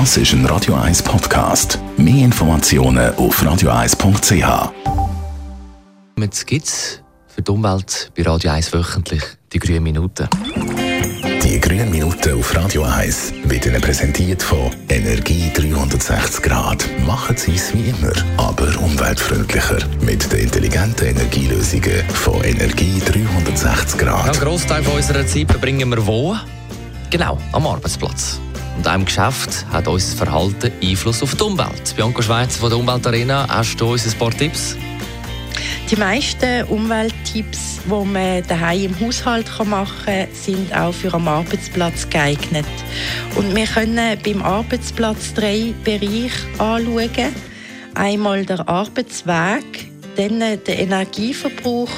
Das ist ein Radio 1 Podcast. Mehr Informationen auf radio1.ch. Jetzt gibt es für die Umwelt bei Radio 1 wöchentlich die grünen Minuten. Die grünen Minuten auf Radio 1 werden Ihnen präsentiert von Energie 360 Grad. Machen Sie es wie immer, aber umweltfreundlicher. Mit den intelligenten Energielösungen von Energie 360 Ja, Grad. einen Großteil unserer Zeit verbringen wir wo? Genau, am Arbeitsplatz. Und einem Geschäft hat unser Verhalten Einfluss auf die Umwelt. Bianca Schweizer von der Umweltarena, hast du uns ein paar Tipps? Die meisten Umwelttipps, die man daheim im Haushalt machen kann, sind auch für am Arbeitsplatz geeignet. Und wir können beim Arbeitsplatz drei Bereiche anschauen. Einmal der Arbeitsweg, dann der Energieverbrauch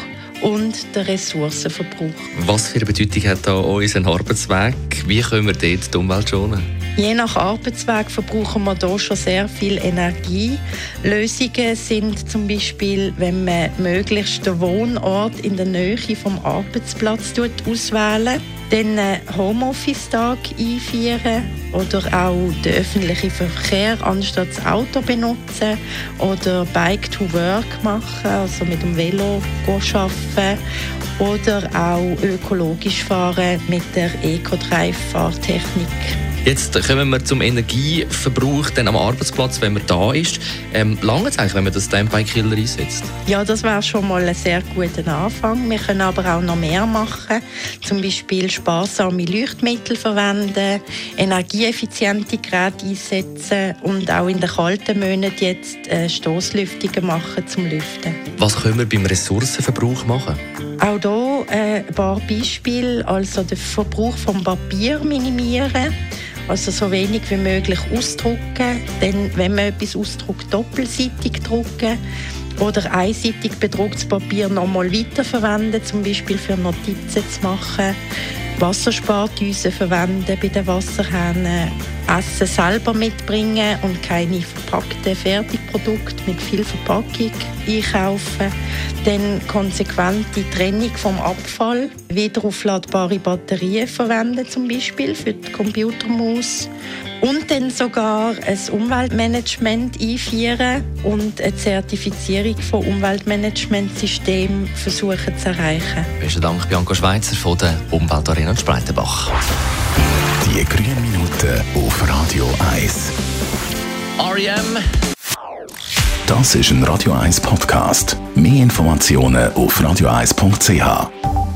und der Ressourcenverbrauch. Was für eine Bedeutung hat da unser Arbeitsweg? Wie können wir dort die Umwelt schonen? Je nach Arbeitsweg verbrauchen wir hier schon sehr viel Energie. Lösungen sind zum Beispiel, wenn man möglichst den Wohnort in der Nähe vom Arbeitsplatz tut, auswählen dann Homeoffice-Tag einführen oder auch den öffentlichen Verkehr anstatt das Auto benutzen oder Bike to Work machen, also mit dem Velo arbeiten oder auch ökologisch fahren mit der Eco-Drive-Fahrtechnik. Jetzt kommen wir zum Energieverbrauch dann am Arbeitsplatz, wenn man da ist. Ähm, lange es eigentlich, wenn man das Standby-Killer einsetzt? Ja, das wäre schon mal ein sehr guter Anfang. Wir können aber auch noch mehr machen. Zum Beispiel sparsame Leuchtmittel verwenden, energieeffiziente Geräte einsetzen und auch in den kalten Monaten jetzt äh, Stoßlüftungen machen zum Lüften. Was können wir beim Ressourcenverbrauch machen? Auch hier äh, ein paar Beispiele. Also den Verbrauch von Papier minimieren. Also so wenig wie möglich ausdrucken. Dann, wenn man etwas ausdruckt, doppelseitig drucken. Oder einseitig bedrucktes Papier nochmal weiterverwenden, zum Beispiel für Notizen zu machen. Wasserspardüsen verwenden bei den Wasserhähnen. Essen selber mitbringen und keine verpackten Fertigprodukte mit viel Verpackung einkaufen. Dann konsequente Trennung vom Abfall. Wiederaufladbare Batterien verwenden zum Beispiel für die Computermaus. Und dann sogar ein Umweltmanagement einführen und eine Zertifizierung von Umweltmanagementsystemen versuchen zu erreichen. Besten Dank, Bianca Schweizer von der Umweltarena Spreitenbach. Die grünen Minuten auf Radio 1. R.E.M. Das ist ein Radio 1 Podcast. Mehr Informationen auf radio1.ch.